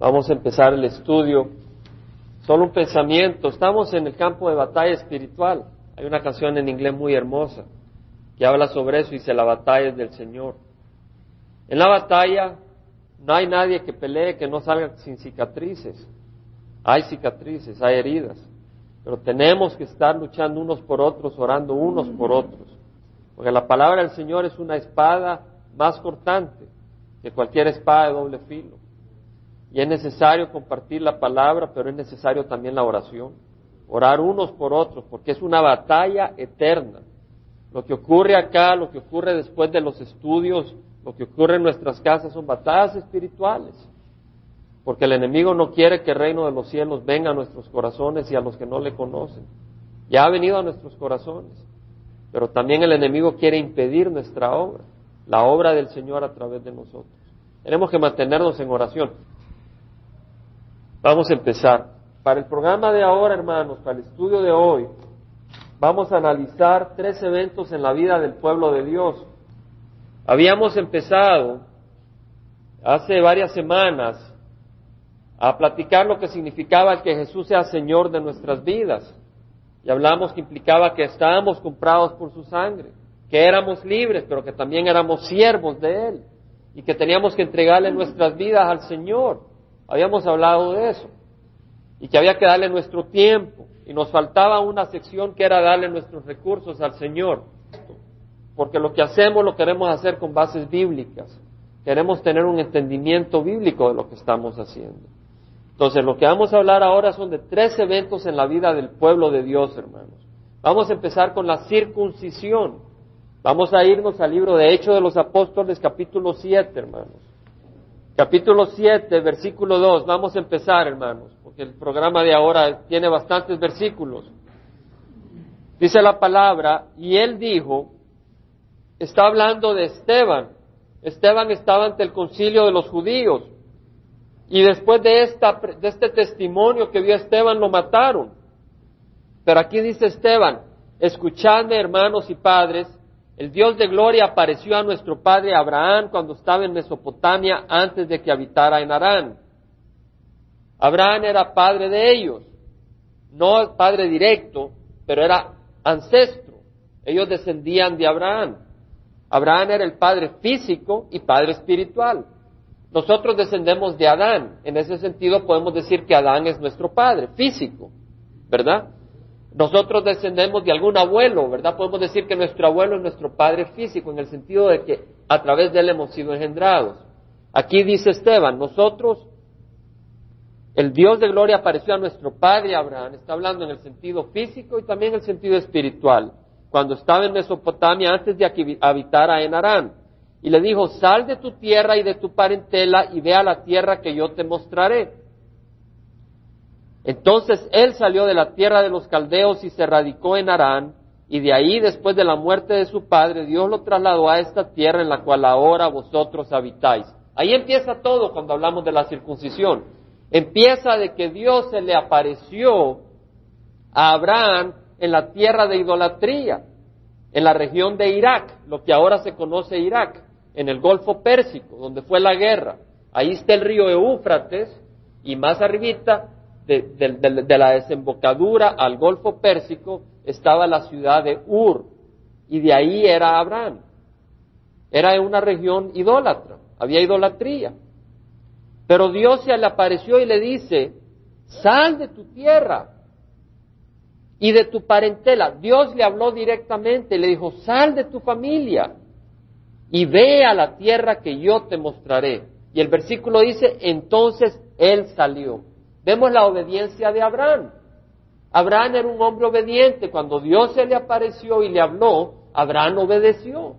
Vamos a empezar el estudio. Solo un pensamiento. Estamos en el campo de batalla espiritual. Hay una canción en inglés muy hermosa que habla sobre eso y dice la batalla es del Señor. En la batalla no hay nadie que pelee que no salga sin cicatrices. Hay cicatrices, hay heridas. Pero tenemos que estar luchando unos por otros, orando unos por otros. Porque la palabra del Señor es una espada más cortante que cualquier espada de doble filo. Y es necesario compartir la palabra, pero es necesario también la oración. Orar unos por otros, porque es una batalla eterna. Lo que ocurre acá, lo que ocurre después de los estudios, lo que ocurre en nuestras casas son batallas espirituales. Porque el enemigo no quiere que el reino de los cielos venga a nuestros corazones y a los que no le conocen. Ya ha venido a nuestros corazones. Pero también el enemigo quiere impedir nuestra obra, la obra del Señor a través de nosotros. Tenemos que mantenernos en oración. Vamos a empezar. Para el programa de ahora, hermanos, para el estudio de hoy, vamos a analizar tres eventos en la vida del pueblo de Dios. Habíamos empezado hace varias semanas a platicar lo que significaba que Jesús sea Señor de nuestras vidas. Y hablamos que implicaba que estábamos comprados por su sangre, que éramos libres, pero que también éramos siervos de Él y que teníamos que entregarle nuestras vidas al Señor. Habíamos hablado de eso. Y que había que darle nuestro tiempo. Y nos faltaba una sección que era darle nuestros recursos al Señor. Porque lo que hacemos lo queremos hacer con bases bíblicas. Queremos tener un entendimiento bíblico de lo que estamos haciendo. Entonces, lo que vamos a hablar ahora son de tres eventos en la vida del pueblo de Dios, hermanos. Vamos a empezar con la circuncisión. Vamos a irnos al libro de Hechos de los Apóstoles, capítulo 7, hermanos. Capítulo 7, versículo 2. Vamos a empezar, hermanos, porque el programa de ahora tiene bastantes versículos. Dice la palabra, y él dijo, está hablando de Esteban. Esteban estaba ante el concilio de los judíos. Y después de, esta, de este testimonio que vio Esteban, lo mataron. Pero aquí dice Esteban, escuchadme hermanos y padres, el Dios de gloria apareció a nuestro padre Abraham cuando estaba en Mesopotamia antes de que habitara en Harán. Abraham era padre de ellos, no padre directo, pero era ancestro. Ellos descendían de Abraham. Abraham era el padre físico y padre espiritual. Nosotros descendemos de Adán. En ese sentido podemos decir que Adán es nuestro padre físico, ¿verdad? Nosotros descendemos de algún abuelo, ¿verdad? Podemos decir que nuestro abuelo es nuestro padre físico, en el sentido de que a través de él hemos sido engendrados. Aquí dice Esteban, nosotros, el Dios de gloria apareció a nuestro padre Abraham, está hablando en el sentido físico y también en el sentido espiritual, cuando estaba en Mesopotamia antes de que habitara en Arán y le dijo, sal de tu tierra y de tu parentela y ve a la tierra que yo te mostraré. Entonces él salió de la tierra de los caldeos y se radicó en Harán, y de ahí, después de la muerte de su padre, Dios lo trasladó a esta tierra en la cual ahora vosotros habitáis. Ahí empieza todo cuando hablamos de la circuncisión. Empieza de que Dios se le apareció a Abraham en la tierra de idolatría, en la región de Irak, lo que ahora se conoce Irak en el Golfo Pérsico, donde fue la guerra. Ahí está el río Éufrates y más arribita de, la desembocadura al Golfo Pérsico estaba la ciudad de Ur y de ahí era Abraham. Era una región idólatra, había idolatría. Pero Dios se le apareció y le dice, sal de tu tierra y de tu parentela. Dios le habló directamente, le dijo, sal de tu familia y ve a la tierra que yo te mostraré. Y el versículo dice, entonces él salió. Vemos la obediencia de Abraham. Abraham era un hombre obediente. Cuando Dios se le apareció y le habló, Abraham obedeció.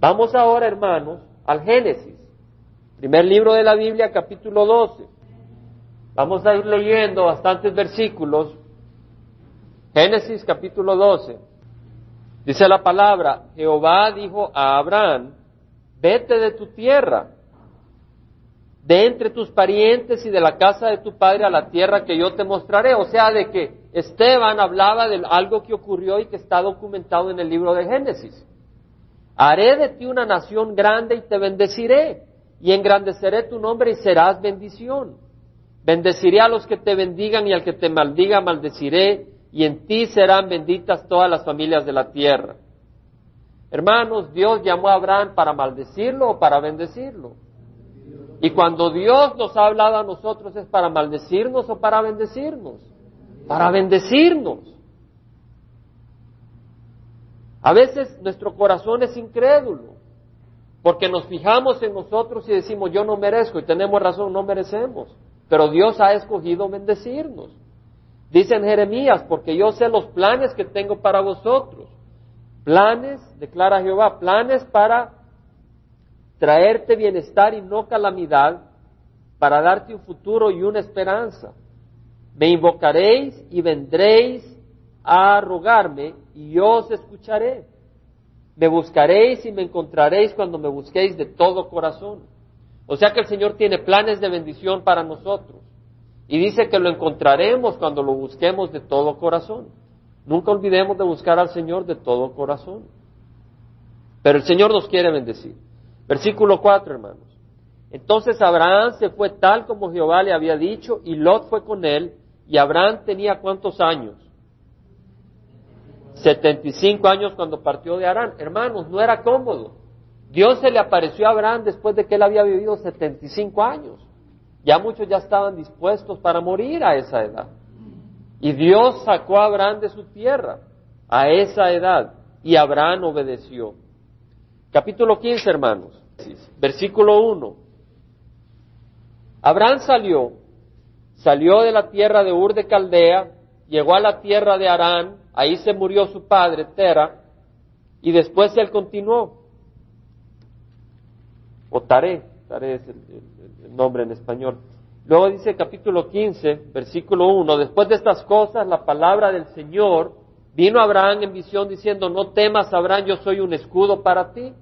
Vamos ahora, hermanos, al Génesis. Primer libro de la Biblia, capítulo 12. Vamos a ir leyendo bastantes versículos. Génesis capítulo 12. Dice la palabra, Jehová dijo a Abraham, vete de tu tierra, de entre tus parientes y de la casa de tu padre a la tierra que yo te mostraré. O sea, de que Esteban hablaba de algo que ocurrió y que está documentado en el libro de Génesis. Haré de ti una nación grande y te bendeciré y engrandeceré tu nombre y serás bendición. Bendeciré a los que te bendigan y al que te maldiga maldeciré, y en ti serán benditas todas las familias de la tierra. Hermanos, Dios llamó a Abraham para maldecirlo o para bendecirlo. Y cuando Dios nos ha hablado a nosotros es para maldecirnos o para bendecirnos. Para bendecirnos. A veces nuestro corazón es incrédulo, porque nos fijamos en nosotros y decimos yo no merezco y tenemos razón, no merecemos. Pero Dios ha escogido bendecirnos. Dice en Jeremías, porque yo sé los planes que tengo para vosotros. Planes, declara Jehová, planes para traerte bienestar y no calamidad, para darte un futuro y una esperanza. Me invocaréis y vendréis a rogarme y yo os escucharé. Me buscaréis y me encontraréis cuando me busquéis de todo corazón. O sea que el Señor tiene planes de bendición para nosotros. Y dice que lo encontraremos cuando lo busquemos de todo corazón. Nunca olvidemos de buscar al Señor de todo corazón. Pero el Señor nos quiere bendecir. Versículo 4, hermanos. Entonces Abraham se fue tal como Jehová le había dicho y Lot fue con él. Y Abraham tenía cuántos años? 75 años cuando partió de Arán. Hermanos, no era cómodo. Dios se le apareció a Abraham después de que él había vivido 75 años. Ya muchos ya estaban dispuestos para morir a esa edad. Y Dios sacó a Abraham de su tierra a esa edad y Abraham obedeció. Capítulo 15, hermanos. Versículo 1. Abraham salió, salió de la tierra de Ur de Caldea, llegó a la tierra de Arán, ahí se murió su padre, Tera, y después él continuó. O Taré, Taré es el, nombre en español. Luego dice capítulo 15, versículo 1, después de estas cosas la palabra del Señor vino a Abraham en visión diciendo, no temas Abraham, yo soy un escudo para ti.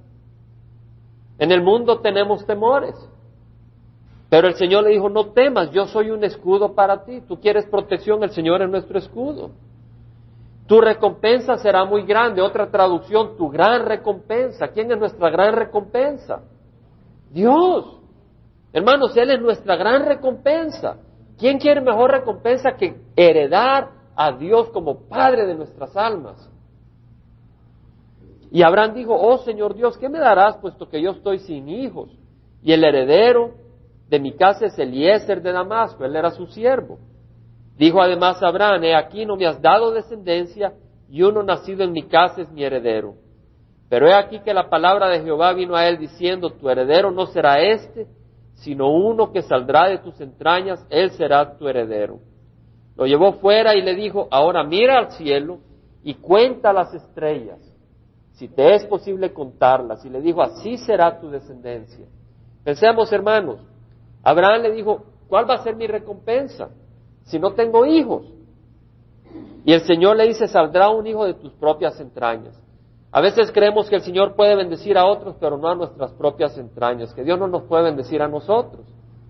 En el mundo tenemos temores. Pero el Señor le dijo, no temas, yo soy un escudo para ti. Tú quieres protección, el Señor es nuestro escudo. Tu recompensa será muy grande. Otra traducción, tu gran recompensa. ¿Quién es nuestra gran recompensa? Dios. Hermanos, Él es nuestra gran recompensa. ¿Quién quiere mejor recompensa que heredar a Dios como Padre de nuestras almas? Y Abraham dijo, oh Señor Dios, ¿qué me darás puesto que yo estoy sin hijos? Y el heredero de mi casa es Eliezer de Damasco, él era su siervo. Dijo además Abraham, he aquí no me has dado descendencia y uno nacido en mi casa es mi heredero. Pero he aquí que la palabra de Jehová vino a él diciendo, tu heredero no será este, sino uno que saldrá de tus entrañas, él será tu heredero. Lo llevó fuera y le dijo, ahora mira al cielo y cuenta las estrellas si te es posible contarlas. Y le dijo, así será tu descendencia. Pensemos, hermanos, Abraham le dijo, ¿cuál va a ser mi recompensa si no tengo hijos? Y el Señor le dice, saldrá un hijo de tus propias entrañas. A veces creemos que el Señor puede bendecir a otros, pero no a nuestras propias entrañas, que Dios no nos puede bendecir a nosotros.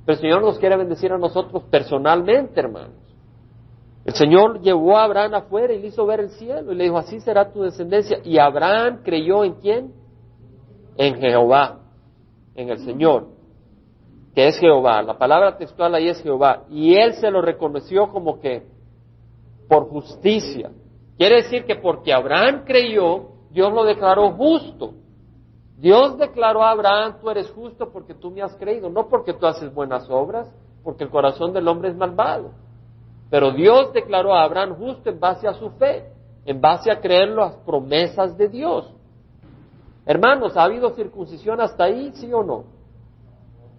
Pero el Señor nos quiere bendecir a nosotros personalmente, hermanos. El Señor llevó a Abraham afuera y le hizo ver el cielo y le dijo, así será tu descendencia. Y Abraham creyó en quién? En Jehová, en el Señor, que es Jehová. La palabra textual ahí es Jehová. Y él se lo reconoció como que por justicia. Quiere decir que porque Abraham creyó, Dios lo declaró justo. Dios declaró a Abraham, tú eres justo porque tú me has creído, no porque tú haces buenas obras, porque el corazón del hombre es malvado. Pero Dios declaró a Abraham justo en base a su fe, en base a creer las promesas de Dios. Hermanos, ¿ha habido circuncisión hasta ahí, sí o no?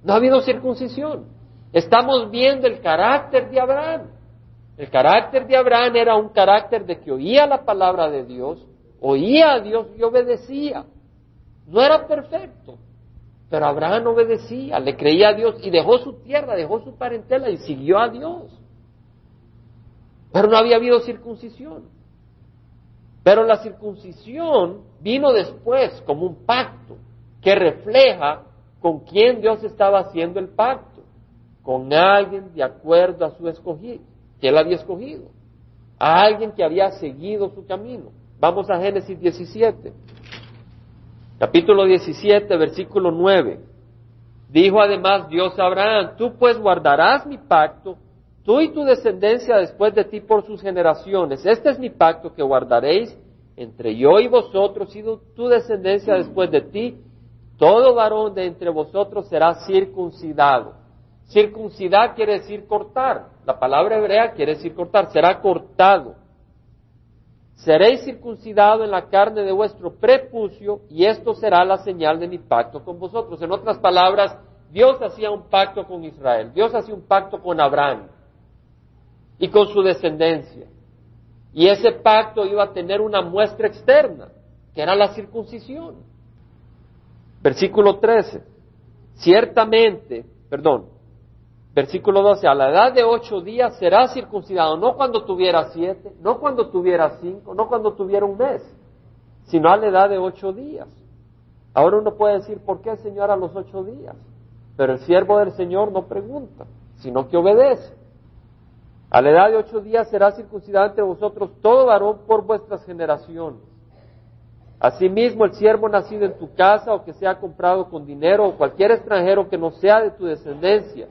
No ha habido circuncisión. Estamos viendo el carácter de Abraham. El carácter de Abraham era un carácter de que oía la palabra de Dios, oía a Dios y obedecía. No era perfecto, pero Abraham obedecía, le creía a Dios y dejó su tierra, dejó su parentela y siguió a Dios. Pero no había habido circuncisión. Pero la circuncisión vino después como un pacto que refleja con quién Dios estaba haciendo el pacto. Con alguien de acuerdo a su escogido, que él había escogido. A alguien que había seguido su camino. Vamos a Génesis 17. Capítulo 17, versículo 9. Dijo además Dios a Abraham, tú pues guardarás mi pacto, tú y tu descendencia después de ti por sus generaciones. Este es mi pacto que guardaréis entre yo y vosotros y tu descendencia después de ti. Todo varón de entre vosotros será circuncidado. Circuncidar quiere decir cortar. La palabra hebrea quiere decir cortar. Será cortado. Seréis circuncidado en la carne de vuestro prepucio y esto será la señal de mi pacto con vosotros. En otras palabras, Dios hacía un pacto con Israel. Dios hacía un pacto con Abraham y con su descendencia. Y ese pacto iba a tener una muestra externa, que era la circuncisión. Versículo 13. Ciertamente, perdón, versículo 12, a la edad de ocho días será circuncidado, no cuando tuviera siete, no cuando tuviera cinco, no cuando tuviera un mes, sino a la edad de ocho días. Ahora uno puede decir, ¿por qué Señor a los ocho días? Pero el siervo del Señor no pregunta, sino que obedece. A la edad de ocho días será circuncidado entre vosotros todo varón por vuestras generaciones. Asimismo, el siervo nacido en tu casa o que sea comprado con dinero o cualquier extranjero que no sea de tu descendencia,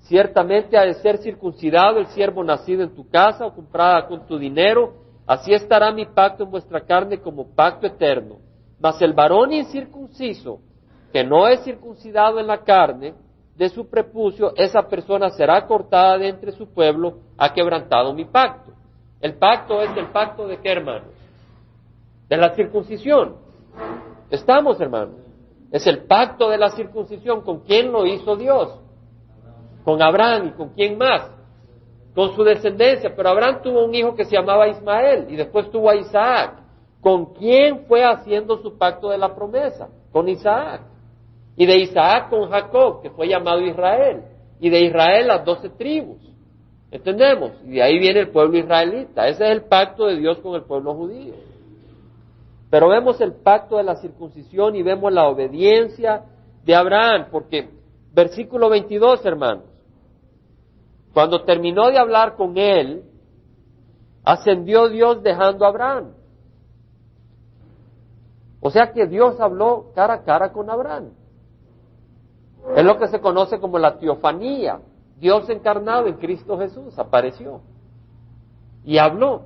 ciertamente ha de ser circuncidado el siervo nacido en tu casa o comprada con tu dinero, así estará mi pacto en vuestra carne como pacto eterno. Mas el varón incircunciso, que no es circuncidado en la carne, de su prepucio, esa persona será cortada de entre su pueblo, ha quebrantado mi pacto. El pacto es el pacto de qué, hermanos? De la circuncisión. Estamos, hermanos. Es el pacto de la circuncisión. ¿Con quién lo hizo Dios? Con Abraham y con quién más? Con su descendencia. Pero Abraham tuvo un hijo que se llamaba Ismael y después tuvo a Isaac. ¿Con quién fue haciendo su pacto de la promesa? Con Isaac. Y de Isaac con Jacob, que fue llamado Israel. Y de Israel las doce tribus. ¿Entendemos? Y de ahí viene el pueblo israelita. Ese es el pacto de Dios con el pueblo judío. Pero vemos el pacto de la circuncisión y vemos la obediencia de Abraham, porque versículo 22, hermanos, cuando terminó de hablar con él, ascendió Dios dejando a Abraham. O sea que Dios habló cara a cara con Abraham. Es lo que se conoce como la teofanía. Dios encarnado en Cristo Jesús apareció y habló.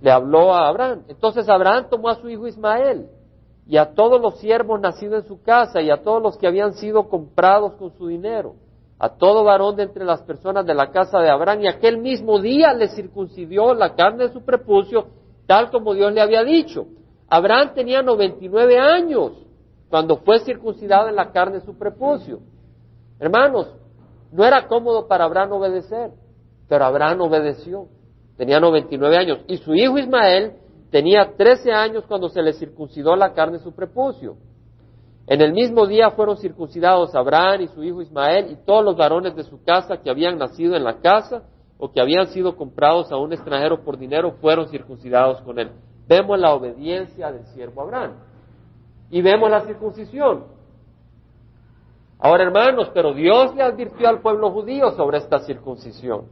Le habló a Abraham. Entonces Abraham tomó a su hijo Ismael y a todos los siervos nacidos en su casa y a todos los que habían sido comprados con su dinero, a todo varón de entre las personas de la casa de Abraham y aquel mismo día le circuncidió la carne de su prepucio tal como Dios le había dicho. Abraham tenía 99 años cuando fue circuncidado en la carne su prepucio. Hermanos, no era cómodo para Abraham obedecer, pero Abraham obedeció. Tenía 99 años. Y su hijo Ismael tenía 13 años cuando se le circuncidó la carne su prepucio. En el mismo día fueron circuncidados Abraham y su hijo Ismael y todos los varones de su casa que habían nacido en la casa o que habían sido comprados a un extranjero por dinero fueron circuncidados con él. Vemos la obediencia del siervo Abraham y vemos la circuncisión. Ahora, hermanos, pero Dios le advirtió al pueblo judío sobre esta circuncisión,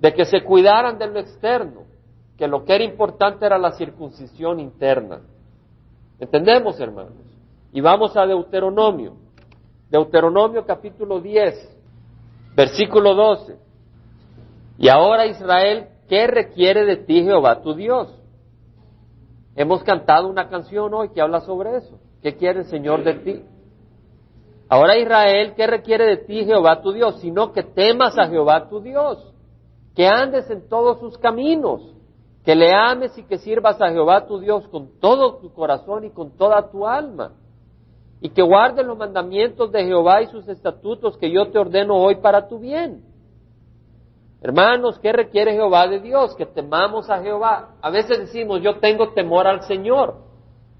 de que se cuidaran de lo externo, que lo que era importante era la circuncisión interna. ¿Entendemos, hermanos? Y vamos a Deuteronomio. Deuteronomio capítulo 10, versículo 12. Y ahora Israel, ¿qué requiere de ti Jehová tu Dios? Hemos cantado una canción hoy que habla sobre eso. ¿Qué quiere el Señor de ti? Ahora Israel, ¿qué requiere de ti Jehová tu Dios? Sino que temas a Jehová tu Dios, que andes en todos sus caminos, que le ames y que sirvas a Jehová tu Dios con todo tu corazón y con toda tu alma, y que guardes los mandamientos de Jehová y sus estatutos que yo te ordeno hoy para tu bien Hermanos, ¿qué requiere Jehová de Dios? Que temamos a Jehová. A veces decimos, yo tengo temor al Señor.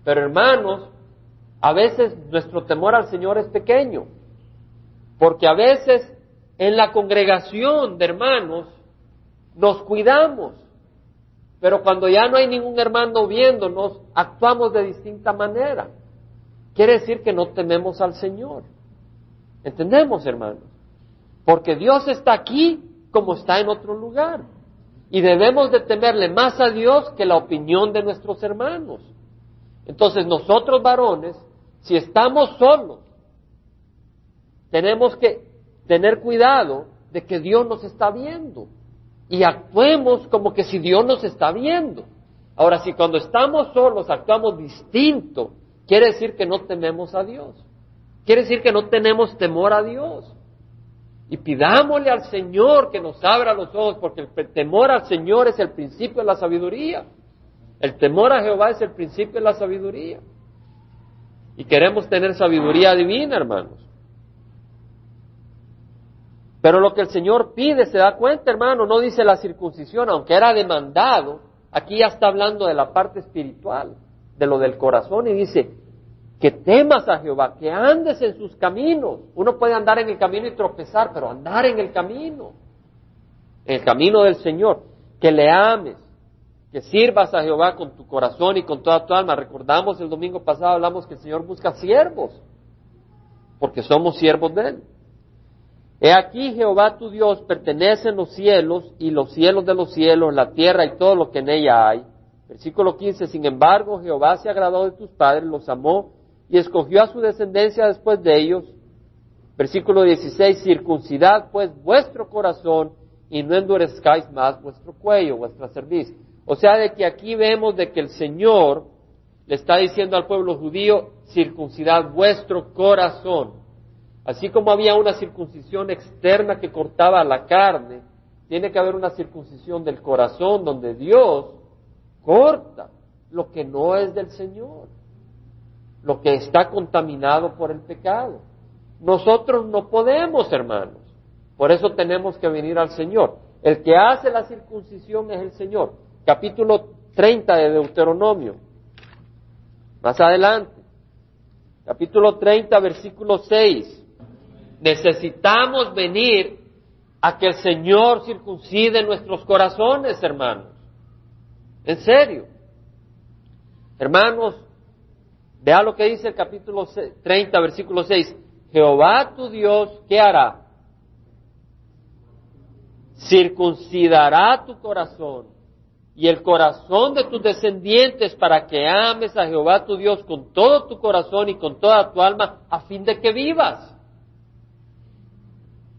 Pero hermanos, a veces nuestro temor al Señor es pequeño. Porque a veces en la congregación de hermanos nos cuidamos. Pero cuando ya no hay ningún hermano viéndonos, actuamos de distinta manera. Quiere decir que no tememos al Señor. ¿Entendemos, hermanos? Porque Dios está aquí como está en otro lugar. Y debemos de temerle más a Dios que la opinión de nuestros hermanos. Entonces nosotros varones Si estamos solos, tenemos que tener cuidado de que Dios nos está viendo y actuemos como que si Dios nos está viendo. Ahora, si cuando estamos solos actuamos distinto, quiere decir que no tememos a Dios. Quiere decir que no tenemos temor a Dios. Y pidámosle al Señor que nos abra los ojos, porque el temor al Señor es el principio de la sabiduría. El temor a Jehová es el principio de la sabiduría. Y queremos tener sabiduría divina, hermanos. Pero lo que el Señor pide, se da cuenta, hermano, no dice la circuncisión, aunque era demandado, aquí ya está hablando de la parte espiritual, de lo del corazón, y dice, que temas a Jehová, que andes en sus caminos. Uno puede andar en el camino y tropezar, pero andar en el camino, en el camino del Señor, que le ames, que sirvas a Jehová con tu corazón y con toda tu alma. Recordamos el domingo pasado, hablamos que el Señor busca siervos, porque somos siervos de Él. He aquí Jehová tu Dios pertenece en los cielos y los cielos de los cielos, la tierra y todo lo que en ella hay. Versículo 15, sin embargo, Jehová se agradó de tus padres, los amó y escogió a su descendencia después de ellos. Versículo 16, circuncidad pues vuestro corazón y no endurezcáis más vuestro cuello, vuestra cerviz. O sea, de que aquí vemos de que el Señor le está diciendo al pueblo judío, circuncidad vuestro corazón. Así como había una circuncisión externa que cortaba la carne, tiene que haber una circuncisión del corazón donde Dios corta lo que no es del Señor lo que está contaminado por el pecado. Nosotros no podemos, hermanos. Por eso tenemos que venir al Señor. El que hace la circuncisión es el Señor. Capítulo 30 de Deuteronomio. Más adelante. Capítulo 30, versículo 6. Necesitamos venir a que el Señor circuncide nuestros corazones, hermanos. En serio. Hermanos, Vea lo que dice el capítulo 30, versículo 6. Jehová tu Dios, ¿qué hará? Circuncidará tu corazón y el corazón de tus descendientes para que ames a Jehová tu Dios con todo tu corazón y con toda tu alma a fin de que vivas.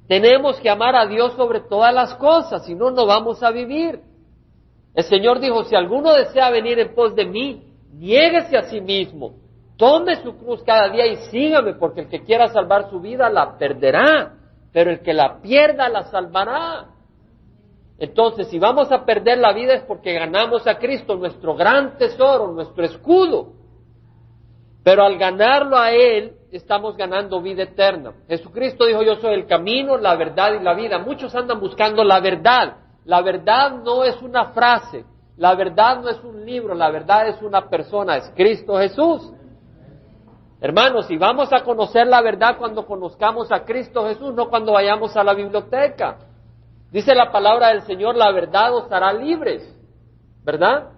Tenemos que amar a Dios sobre todas las cosas, si no, no vamos a vivir. El Señor dijo, si alguno desea venir en pos de mí, niéguese a sí mismo, Tome su cruz cada día y sígame, porque el que quiera salvar su vida la perderá, pero el que la pierda la salvará. Entonces, si vamos a perder la vida es porque ganamos a Cristo, nuestro gran tesoro, nuestro escudo. Pero al ganarlo a Él, estamos ganando vida eterna. Jesucristo dijo, yo soy el camino, la verdad y la vida. Muchos andan buscando la verdad. La verdad no es una frase, la verdad no es un libro, la verdad es una persona, es Cristo Jesús. Hermanos, si vamos a conocer la verdad cuando conozcamos a Cristo Jesús, no cuando vayamos a la biblioteca. Dice la palabra del Señor, la verdad os hará libres, ¿verdad?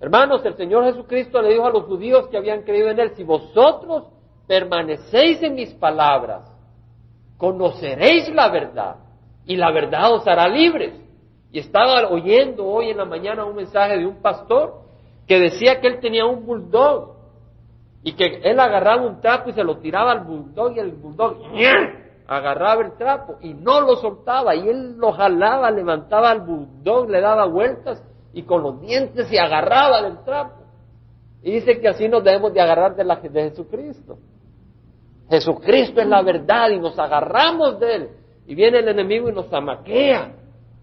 Hermanos, el Señor Jesucristo le dijo a los judíos que habían creído en Él, si vosotros permanecéis en mis palabras, conoceréis la verdad y la verdad os hará libres. Y estaba oyendo hoy en la mañana un mensaje de un pastor que decía que él tenía un bulldog y que él agarraba un trapo y se lo tiraba al bulldog y el bulldog agarraba el trapo y no lo soltaba y él lo jalaba, levantaba al bulldog, le daba vueltas y con los dientes se agarraba del trapo. Y dice que así nos debemos de agarrar de, la, de Jesucristo. Jesucristo es la verdad y nos agarramos de él. Y viene el enemigo y nos amaquea.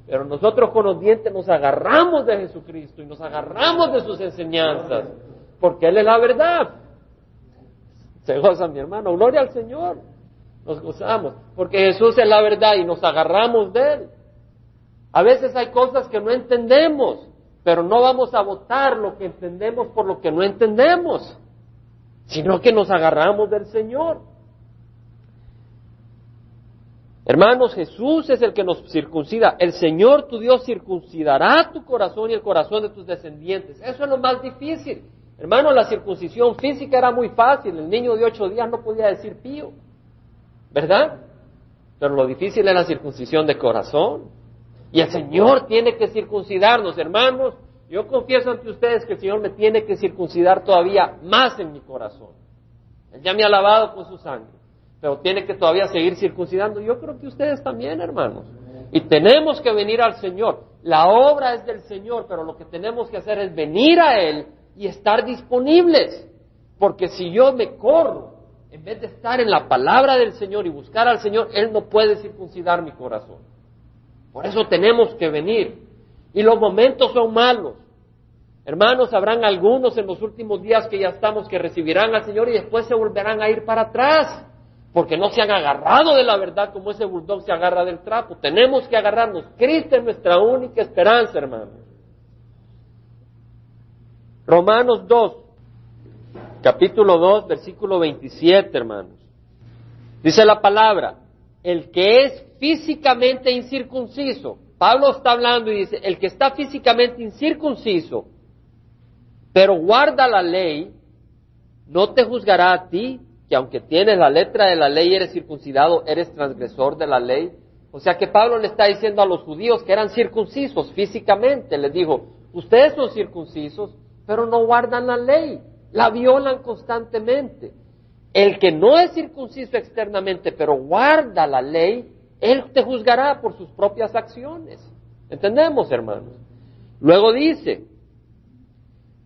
Pero nosotros con los dientes nos agarramos de Jesucristo y nos agarramos de sus enseñanzas. Porque Él es la verdad. Se goza mi hermano. Gloria al Señor. Nos gozamos. Porque Jesús es la verdad y nos agarramos de Él. A veces hay cosas que no entendemos, pero no vamos a votar lo que entendemos por lo que no entendemos, sino que nos agarramos del Señor. Hermanos, Jesús es el que nos circuncida. El Señor tu Dios circuncidará tu corazón y el corazón de tus descendientes. Eso es lo más difícil. Hermano, la circuncisión física era muy fácil. El niño de ocho días no podía decir pío. ¿Verdad? Pero lo difícil es la circuncisión de corazón. Y el Señor tiene que circuncidarnos, hermanos. Yo confieso ante ustedes que el Señor me tiene que circuncidar todavía más en mi corazón. Él ya me ha lavado con su sangre, pero tiene que todavía seguir circuncidando. Yo creo que ustedes también, hermanos. Y tenemos que venir al Señor. La obra es del Señor, pero lo que tenemos que hacer es venir a Él y estar disponibles. Porque si yo me corro, en vez de estar en la palabra del Señor y buscar al Señor, Él no puede circuncidar mi corazón. Por eso tenemos que venir. Y los momentos son malos. Hermanos, habrán algunos en los últimos días que ya estamos que recibirán al Señor y después se volverán a ir para atrás, porque no se han agarrado de la verdad como ese bulldog se agarra del trapo. Tenemos que agarrarnos. Cristo es nuestra única esperanza, hermanos. Romanos 2, capítulo 2, versículo 27, hermanos. Dice la palabra, el que es físicamente incircunciso, Pablo está hablando y dice, el que está físicamente incircunciso, pero guarda la ley, no te juzgará a ti, que aunque tienes la letra de la ley, eres circuncidado, eres transgresor de la ley. O sea que Pablo le está diciendo a los judíos que eran circuncisos físicamente, les dijo, ustedes son circuncisos, pero no guardan la ley, la violan constantemente. El que no es circunciso externamente, pero guarda la ley, él te juzgará por sus propias acciones. ¿Entendemos, hermanos? Luego dice,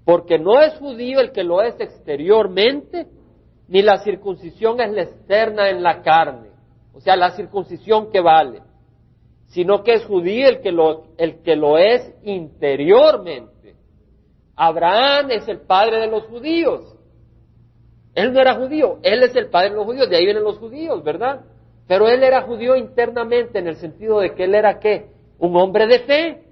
porque no es judío el que lo es exteriormente, ni la circuncisión es la externa en la carne, o sea, la circuncisión que vale, sino que es judío el que lo, el que lo es interiormente Abraham es el padre de los judíos. Él no era judío, él es el padre de los judíos, de ahí vienen los judíos, ¿verdad? Pero él era judío internamente en el sentido de que él era qué? Un hombre de fe.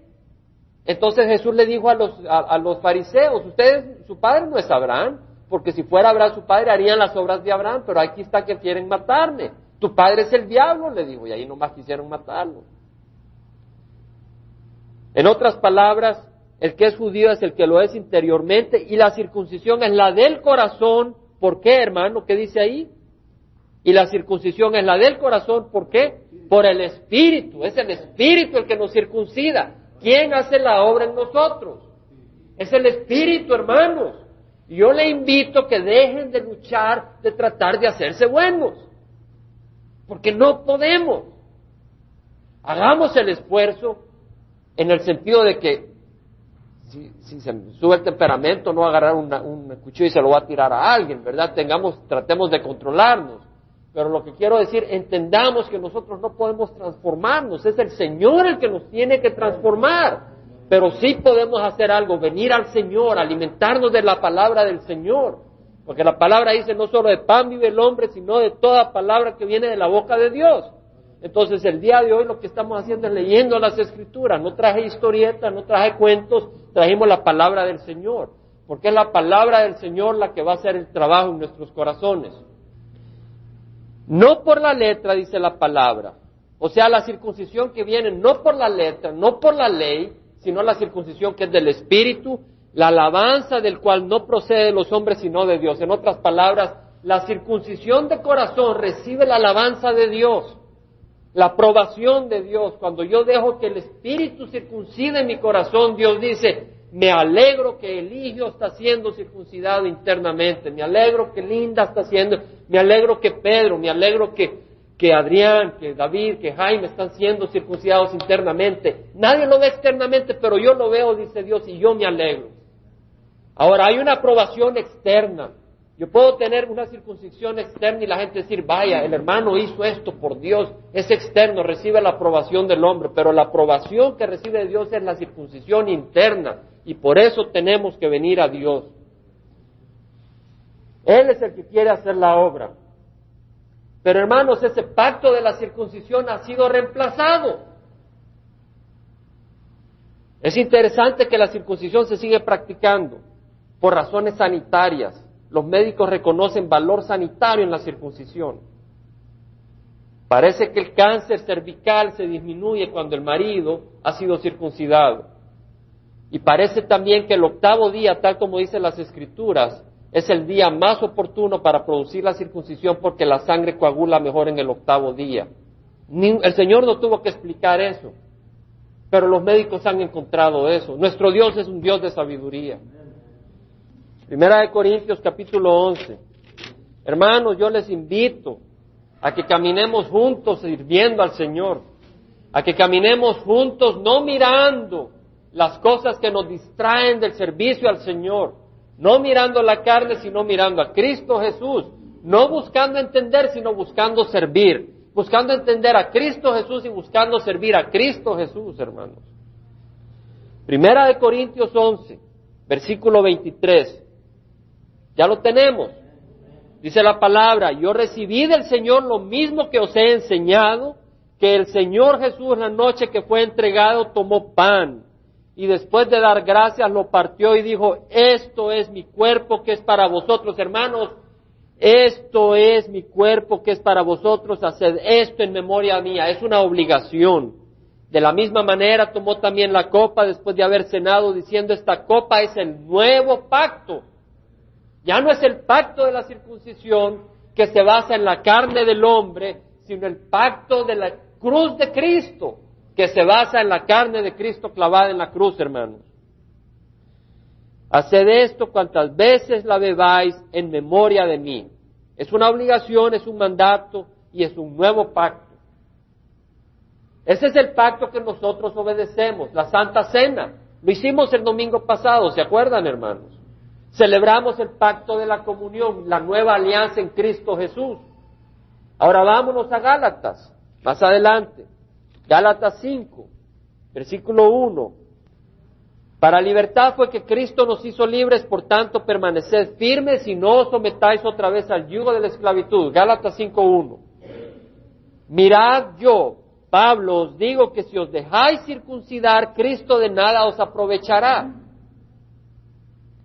Entonces Jesús le dijo a los, a, los fariseos, ustedes, su padre no es Abraham, porque si fuera Abraham su padre harían las obras de Abraham, pero aquí está que quieren matarme. Tu padre es el diablo, le dijo, y ahí nomás quisieron matarlo. En otras palabras, el que es judío es el que lo es interiormente y la circuncisión es la del corazón. ¿Por qué, hermano? ¿Qué dice ahí? Y la circuncisión es la del corazón. ¿Por qué? Por el Espíritu. Es el Espíritu el que nos circuncida. ¿Quién hace la obra en nosotros? Es el Espíritu, hermanos. Yo le invito que dejen de luchar, de tratar de hacerse buenos. Porque no podemos. Hagamos el esfuerzo en el sentido de que si, se sube el temperamento, no agarrar un cuchillo y se lo va a tirar a alguien, ¿verdad? Tengamos, tratemos de controlarnos. Pero lo que quiero decir, entendamos que nosotros no podemos transformarnos, es el Señor el que nos tiene que transformar. Pero sí podemos hacer algo, venir al Señor, alimentarnos de la palabra del Señor. Porque la palabra dice no solo de pan vive el hombre, sino de toda palabra que viene de la boca de Dios. Entonces el día de hoy lo que estamos haciendo es leyendo las escrituras. No traje historietas, no traje cuentos, trajimos la palabra del Señor. Porque es la palabra del Señor la que va a hacer el trabajo en nuestros corazones. No por la letra, dice la palabra. O sea, la circuncisión que viene no por la letra, no por la ley, sino la circuncisión que es del Espíritu, la alabanza del cual no procede de los hombres, sino de Dios. En otras palabras, la circuncisión de corazón recibe la alabanza de Dios la aprobación de Dios, cuando yo dejo que el Espíritu circuncide mi corazón, Dios dice, me alegro que Eligio está siendo circuncidado internamente, me alegro que Linda está siendo, me alegro que Pedro, me alegro que, que Adrián, que David, que Jaime están siendo circuncidados internamente. Nadie lo ve externamente, pero yo lo veo, dice Dios, y yo me alegro. Ahora, hay una aprobación externa. Yo puedo tener una circuncisión externa y la gente decir, vaya, el hermano hizo esto por Dios, es externo, recibe la aprobación del hombre, pero la aprobación que recibe Dios es la circuncisión interna y por eso tenemos que venir a Dios. Él es el que quiere hacer la obra. Pero hermanos, ese pacto de la circuncisión ha sido reemplazado. Es interesante que la circuncisión se sigue practicando por razones sanitarias los médicos reconocen valor sanitario en la circuncisión. Parece que el cáncer cervical se disminuye cuando el marido ha sido circuncidado. Y parece también que el octavo día, tal como dicen las escrituras, es el día más oportuno para producir la circuncisión porque la sangre coagula mejor en el octavo día. el Señor no tuvo que explicar eso, pero los médicos han encontrado eso. Nuestro Dios es un Dios de sabiduría. Primera de Corintios capítulo 11. Hermanos, yo les invito a que caminemos juntos sirviendo al Señor, a que caminemos juntos no mirando las cosas que nos distraen del servicio al Señor, no mirando la carne, sino mirando a Cristo Jesús, no buscando entender, sino buscando servir, buscando entender a Cristo Jesús y buscando servir a Cristo Jesús, hermanos. Primera de Corintios 11, versículo 23. Ya lo tenemos. Dice la palabra, yo recibí del Señor lo mismo que os he enseñado, que el Señor Jesús la noche que fue entregado tomó pan y después de dar gracias lo partió y dijo, esto es mi cuerpo que es para vosotros, hermanos, esto es mi cuerpo que es para vosotros, haced esto en memoria mía, es una obligación. De la misma manera tomó también la copa después de haber cenado diciendo, esta copa es el nuevo pacto ya no es el pacto de la circuncisión que se basa en la carne del hombre, sino el pacto de la cruz de Cristo, que se basa en la carne de Cristo clavada en la cruz, hermanos. Haced esto cuantas veces la bebáis en memoria de mí. Es una obligación, es un mandato y es un nuevo pacto. Ese es el pacto que nosotros obedecemos, la Santa Cena. Lo hicimos el domingo pasado, ¿se acuerdan, hermanos? Celebramos el pacto de la comunión, la nueva alianza en Cristo Jesús. Ahora vámonos a Gálatas, más adelante. Gálatas 5, versículo 1. Para libertad fue que Cristo nos hizo libres, por tanto permaneced firmes y no os sometáis otra vez al yugo de la esclavitud. Gálatas 5.1. Mirad yo, Pablo, os digo que si os dejáis circuncidar, Cristo de nada os aprovechará.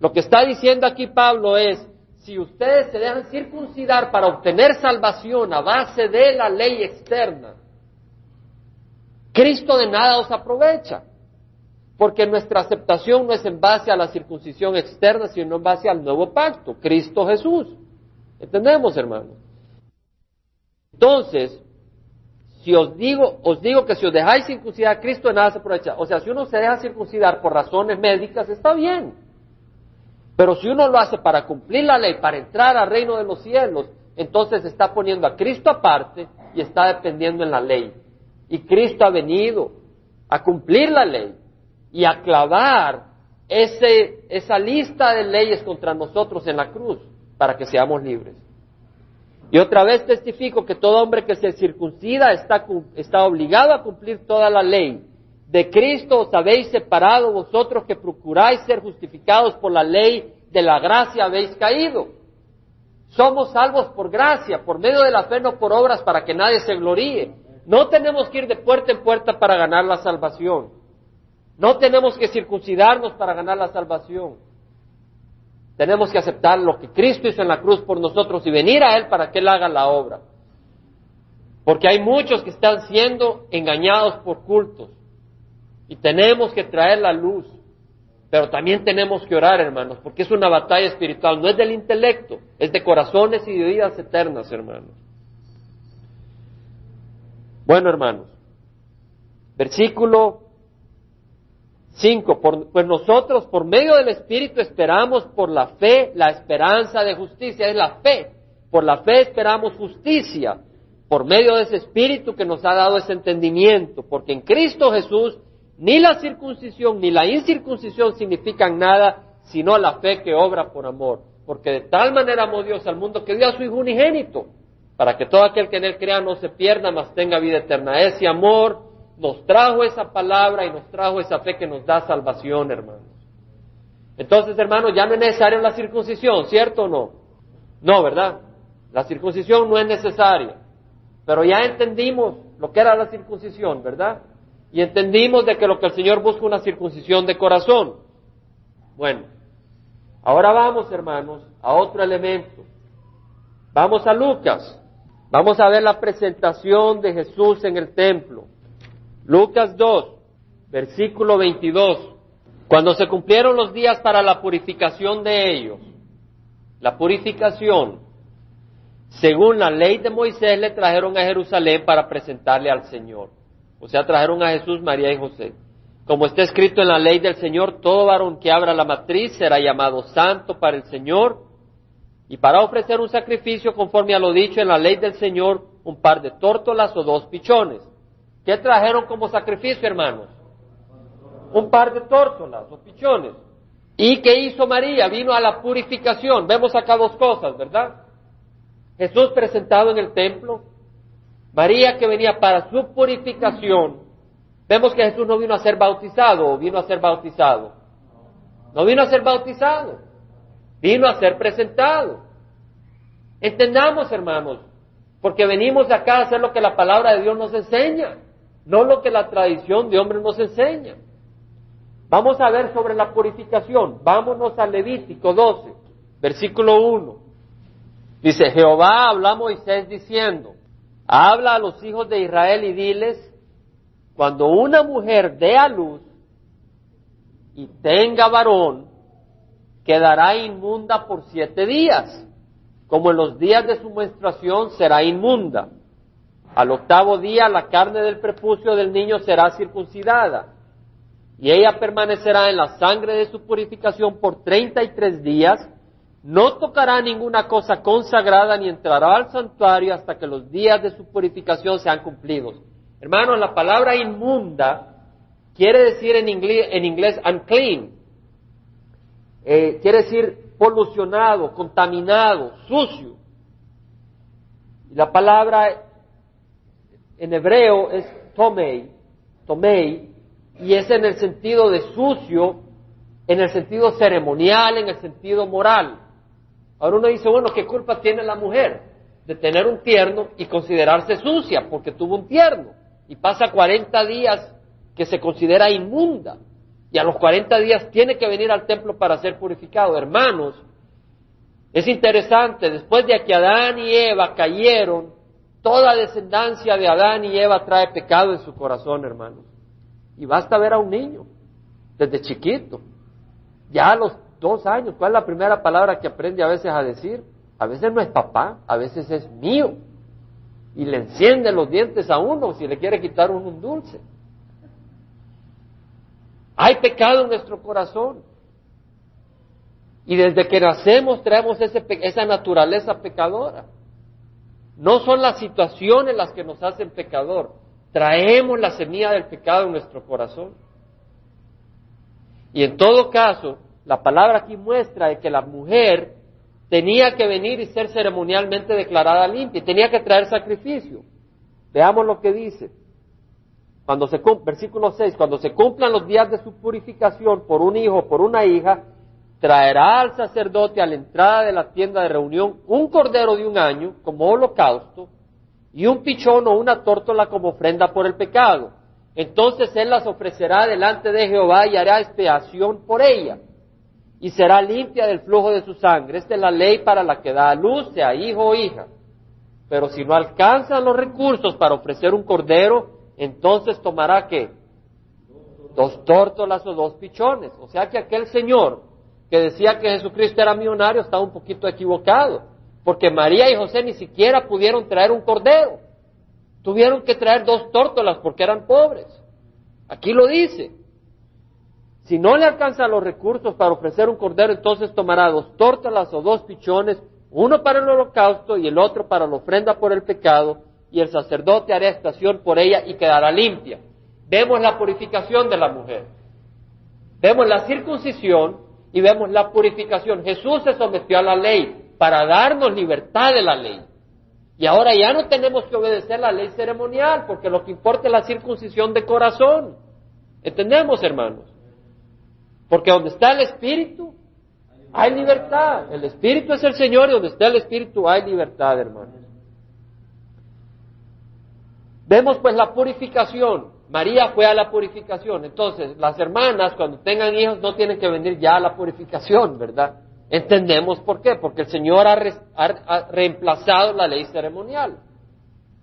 Lo que está diciendo aquí Pablo es, si ustedes se dejan circuncidar para obtener salvación a base de la ley externa, Cristo de nada os aprovecha, porque nuestra aceptación no es en base a la circuncisión externa, sino en base al nuevo pacto, Cristo Jesús. ¿Entendemos, hermanos? Entonces, si os digo, os digo que si os dejáis circuncidar, Cristo de nada se aprovecha. O sea, si uno se deja circuncidar por razones médicas, está bien. Pero si uno lo hace para cumplir la ley, para entrar al reino de los cielos, entonces está poniendo a Cristo aparte y está dependiendo en la ley. Y Cristo ha venido a cumplir la ley y a clavar esa lista de leyes contra nosotros en la cruz para que seamos libres. Y otra vez testifico que todo hombre que se circuncida está, está obligado a cumplir toda la ley de Cristo os habéis separado vosotros que procuráis ser justificados por la ley de la gracia habéis caído. Somos salvos por gracia, por medio de la fe, no por obras para que nadie se gloríe. No tenemos que ir de puerta en puerta para ganar la salvación. No tenemos que circuncidarnos para ganar la salvación. Tenemos que aceptar lo que Cristo hizo en la cruz por nosotros y venir a Él para que Él haga la obra. Porque hay muchos que están siendo engañados por cultos. Y tenemos que traer la luz. Pero también tenemos que orar, hermanos, porque es una batalla espiritual. No es del intelecto, es de corazones y de vidas eternas, hermanos. Bueno, hermanos. Versículo 5. pues nosotros, por medio del Espíritu, esperamos por la fe la esperanza de justicia. Es la fe. Por la fe esperamos justicia. Por medio de ese Espíritu que nos ha dado ese entendimiento. Porque en Cristo Jesús ni la circuncisión ni la incircuncisión significan nada sino la fe que obra por amor. Porque de tal manera amó Dios al mundo que dio a su Hijo unigénito, para que todo aquel que en él crea no se pierda, mas tenga vida eterna. Ese amor nos trajo esa palabra y nos trajo esa fe que nos da salvación, hermanos. Entonces, hermanos, ya no es necesaria la circuncisión, ¿cierto o no? No, ¿verdad? La circuncisión no es necesaria. Pero ya entendimos lo que era la circuncisión, ¿verdad? Y entendimos de que lo que el Señor busca una circuncisión de corazón. Bueno, ahora vamos, hermanos, a otro elemento. Vamos a Lucas. Vamos a ver la presentación de Jesús en el templo. Lucas 2, versículo 22. Cuando se cumplieron los días para la purificación de ellos, la purificación, según la ley de Moisés, le trajeron a Jerusalén para presentarle al Señor. O sea, trajeron a Jesús, María y José. Como está escrito en la ley del Señor, todo varón que abra la matriz será llamado santo para el Señor, Y para ofrecer un sacrificio conforme a lo dicho en la ley del Señor, un par de tórtolas o dos pichones. ¿Qué trajeron como sacrificio, hermanos? Un par de tórtolas o pichones. ¿Y qué hizo María? Vino a la purificación. Vemos acá dos cosas, ¿verdad? Jesús presentado en el templo, María que venía para su purificación. Vemos que Jesús no vino a ser bautizado o vino a ser bautizado. No vino a ser bautizado, vino a ser presentado. Entendamos, hermanos, porque venimos acá a hacer lo que la palabra de Dios nos enseña, no lo que la tradición de hombres nos enseña. Vamos a ver sobre la purificación. Vámonos a Levítico 12, versículo 1. Dice, Jehová habló a Moisés diciendo, habla a los hijos de Israel y diles, cuando una mujer dé a luz y tenga varón, quedará inmunda por siete días, como en los días de su menstruación será inmunda. Al octavo día la carne del prepucio del niño será circuncidada y ella permanecerá en la sangre de su purificación por treinta y tres días, no tocará ninguna cosa consagrada ni entrará al santuario hasta que los días de su purificación sean cumplidos. Hermanos, la palabra inmunda quiere decir en inglés, en inglés unclean, eh, quiere decir polucionado, contaminado, sucio. La palabra en hebreo es tomei, tomei, y es en el sentido de sucio, en el sentido ceremonial, en el sentido moral. Ahora uno dice, bueno, ¿qué culpa tiene la mujer de tener un tierno y considerarse sucia porque tuvo un tierno? Y pasa 40 días que se considera inmunda y a los 40 días tiene que venir al templo para ser purificado. Hermanos, es interesante, después de que Adán y Eva cayeron, toda descendencia de Adán y Eva trae pecado en su corazón, hermanos. Y basta ver a un niño, desde chiquito, ya a los dos años, ¿cuál es la primera palabra que aprende a veces a decir? A veces no es papá, a veces es mío. Y le enciende los dientes a uno si le quiere quitar un dulce. Hay pecado en nuestro corazón. Y desde que nacemos traemos ese, esa naturaleza pecadora. No son las situaciones las que nos hacen pecador, traemos la semilla del pecado en nuestro corazón. Y en todo caso, la palabra aquí muestra de que la mujer tenía que venir y ser ceremonialmente declarada limpia, y tenía que traer sacrificio. Veamos lo que dice. Cuando se versículo 6, cuando se cumplan los días de su purificación por un hijo o por una hija, traerá al sacerdote a la entrada de la tienda de reunión un cordero de un año como holocausto y un pichón o una tórtola como ofrenda por el pecado. Entonces él las ofrecerá delante de Jehová y hará expiación por ella y será limpia del flujo de su sangre. Esta es la ley para la que da a luz, sea hijo o hija. Pero si no alcanzan los recursos para ofrecer un cordero, entonces tomará que dos tórtolas o dos pichones. O sea que aquel señor que decía que Jesucristo era millonario estaba un poquito equivocado, porque María y José ni siquiera pudieron traer un cordero. Tuvieron que traer dos tórtolas porque eran pobres. Aquí lo dice. Si no le alcanzan los recursos para ofrecer un cordero, entonces tomará dos tórtolas o dos pichones, uno para el holocausto y el otro para la ofrenda por el pecado, y el sacerdote hará estación por ella y quedará limpia. Vemos la purificación de la mujer. Vemos la circuncisión y vemos la purificación. Jesús se sometió a la ley para darnos libertad de la ley. Y ahora ya no tenemos que obedecer la ley ceremonial, porque lo que importa es la circuncisión de corazón. ¿Entendemos, hermanos? Porque donde está el Espíritu, hay libertad. El Espíritu es el Señor y donde está el Espíritu hay libertad, hermanos. Vemos pues la purificación. María fue a la purificación. Entonces, las hermanas cuando tengan hijos no tienen que venir ya a la purificación, ¿verdad? Entendemos por qué. Porque el Señor ha, ha reemplazado la ley ceremonial.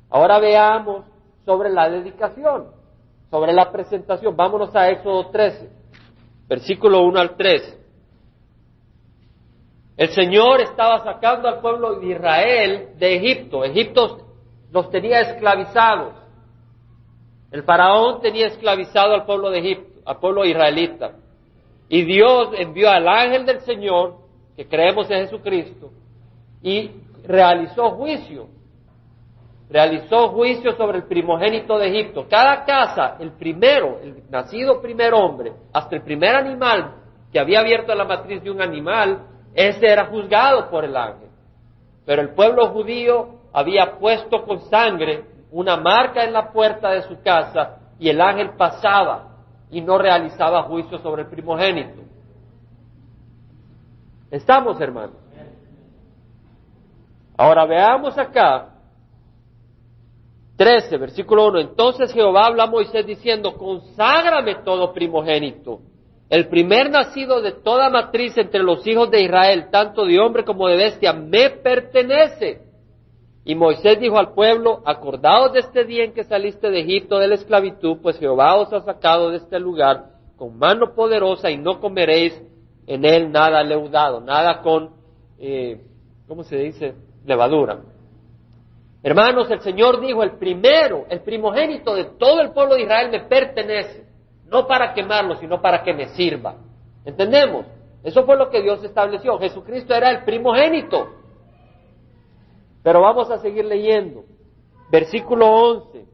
Ahora veamos sobre la dedicación, sobre la presentación. Vámonos a Éxodo 13, versículo 1 al 3. El Señor estaba sacando al pueblo de Israel de Egipto. Egipto los tenía esclavizados. El faraón tenía esclavizado al pueblo de Egipto, al pueblo israelita. Y Dios envió al ángel del Señor, que creemos en Jesucristo, y realizó juicio. Realizó juicio sobre el primogénito de Egipto. Cada casa, el primero, el nacido primer hombre, hasta el primer animal que había abierto la matriz de un animal, ese era juzgado por el ángel. Pero el pueblo judío había puesto con sangre una marca en la puerta de su casa y el ángel pasaba y no realizaba juicio sobre el primogénito. ¿Estamos, hermanos? Ahora veamos acá 13, versículo 1. Entonces Jehová habla a Moisés diciendo, conságrame todo primogénito, el primer nacido de toda matriz entre los hijos de Israel, tanto de hombre como de bestia, me pertenece. Y Moisés dijo al pueblo, acordaos de este día en que saliste de Egipto de la esclavitud, pues Jehová os ha sacado de este lugar con mano poderosa y no comeréis en él nada leudado, nada con, eh, ¿cómo se dice? Levadura. Hermanos, el Señor dijo, el primero, el primogénito de todo el pueblo de Israel me pertenece, no para quemarlo, sino para que me sirva. ¿Entendemos? Eso fue lo que Dios estableció. Jesucristo era el primogénito. Pero vamos a seguir leyendo. Versículo 11.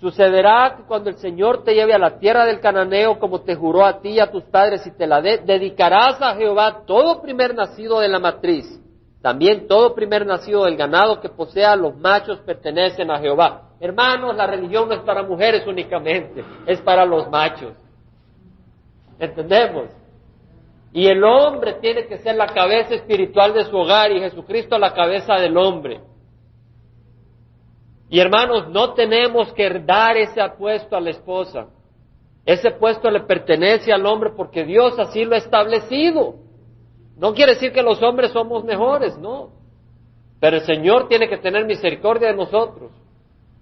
Sucederá que cuando el Señor te lleve a la tierra del cananeo, como te juró a ti y a tus padres, y te la dé, dedicarás a Jehová todo primer nacido de la matriz también todo primer nacido del ganado que posea los machos pertenecen a Jehová. Hermanos, la religión no es para mujeres únicamente, es para los machos. ¿Entendemos? Y el hombre tiene que ser la cabeza espiritual de su hogar y Jesucristo la cabeza del hombre. Y hermanos, no tenemos que dar ese puesto a la esposa. Ese puesto le pertenece al hombre porque Dios así lo ha establecido. No quiere decir que los hombres somos mejores, no. Pero el Señor tiene que tener misericordia de nosotros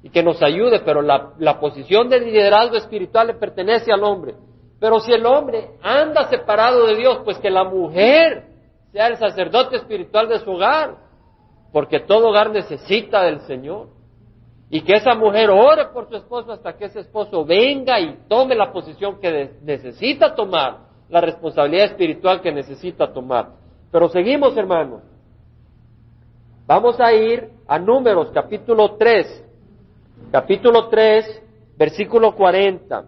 y que nos ayude, pero la, posición de liderazgo espiritual le pertenece al hombre. Pero si el hombre anda separado de Dios, pues que la mujer sea el sacerdote espiritual de su hogar, porque todo hogar necesita del Señor. Y que esa mujer ore por su esposo hasta que ese esposo venga y tome la posición que necesita tomar la responsabilidad espiritual que necesita tomar. Pero seguimos, hermanos. Vamos a ir a Números, capítulo 3. Capítulo 3, versículo 40.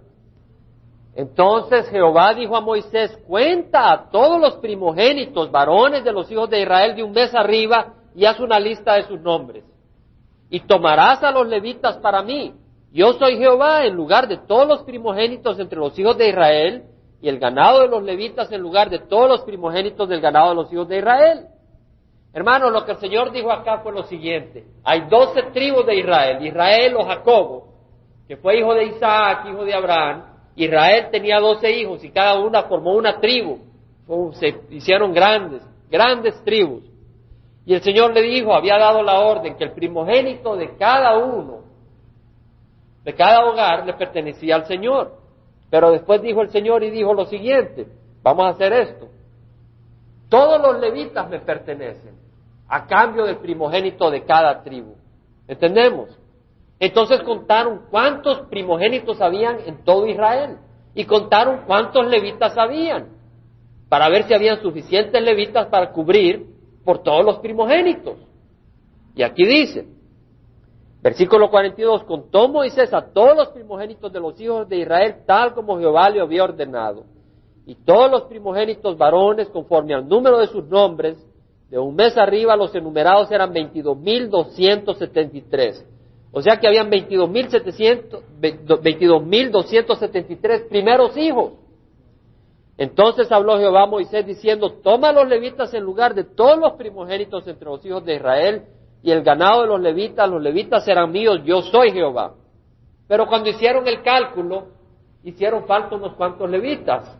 Entonces Jehová dijo a Moisés, cuenta a todos los primogénitos varones de los hijos de Israel de un mes arriba y haz una lista de sus nombres. Y tomarás a los levitas para mí. Yo soy Jehová en lugar de todos los primogénitos entre los hijos de Israel y el ganado de los levitas en lugar de todos los primogénitos del ganado de los hijos de Israel. Hermanos, lo que el Señor dijo acá fue lo siguiente. Hay doce tribus de Israel. Israel o Jacobo, que fue hijo de Isaac, hijo de Abraham. Israel tenía doce hijos y cada una formó una tribu. Se hicieron grandes, grandes tribus. Y el Señor le dijo, había dado la orden que el primogénito de cada uno, de cada hogar, le pertenecía al Señor. Pero después dijo el Señor y dijo lo siguiente, vamos a hacer esto. Todos los levitas me pertenecen a cambio del primogénito de cada tribu. ¿Entendemos? Entonces contaron cuántos primogénitos habían en todo Israel y contaron cuántos levitas habían para ver si habían suficientes levitas para cubrir por todos los primogénitos. Y aquí dice, Versículo 42, contó Moisés a todos los primogénitos de los hijos de Israel tal como Jehová le había ordenado. Y todos los primogénitos varones, conforme al número de sus nombres, de un mes arriba los enumerados eran 22.273. O sea que habían 22.273 primeros hijos. Entonces habló Jehová a Moisés diciendo, toma los levitas en lugar de todos los primogénitos entre los hijos de Israel y el ganado de los levitas, los levitas eran míos, yo soy Jehová. Pero cuando hicieron el cálculo, hicieron falta unos cuantos levitas.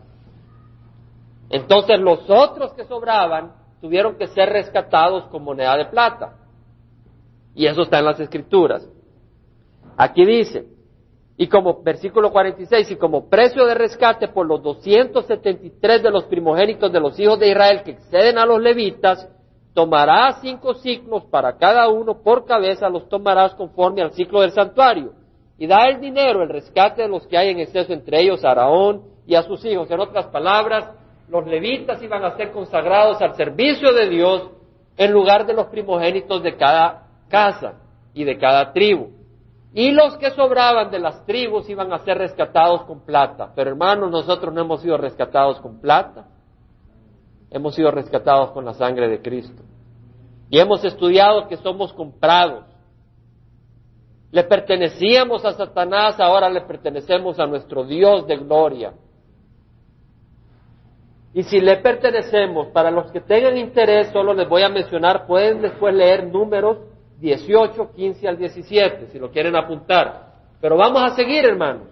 Entonces los otros que sobraban tuvieron que ser rescatados con moneda de plata. Y eso está en las escrituras. Aquí dice, y como versículo 46, y como precio de rescate por los 273 de los primogénitos de los hijos de Israel que exceden a los levitas, tomarás cinco ciclos para cada uno por cabeza, los tomarás conforme al ciclo del santuario. Y da el dinero, el rescate de los que hay en exceso, entre ellos a Araón y a sus hijos. En otras palabras, los levitas iban a ser consagrados al servicio de Dios en lugar de los primogénitos de cada casa y de cada tribu. Y los que sobraban de las tribus iban a ser rescatados con plata. Pero hermanos, nosotros no hemos sido rescatados con plata, hemos sido rescatados con la sangre de Cristo. Y hemos estudiado que somos comprados. Le pertenecíamos a Satanás, ahora le pertenecemos a nuestro Dios de gloria. Y si le pertenecemos, para los que tengan interés, solo les voy a mencionar, pueden después leer números 18, 15 al 17, si lo quieren apuntar. Pero vamos a seguir, hermanos.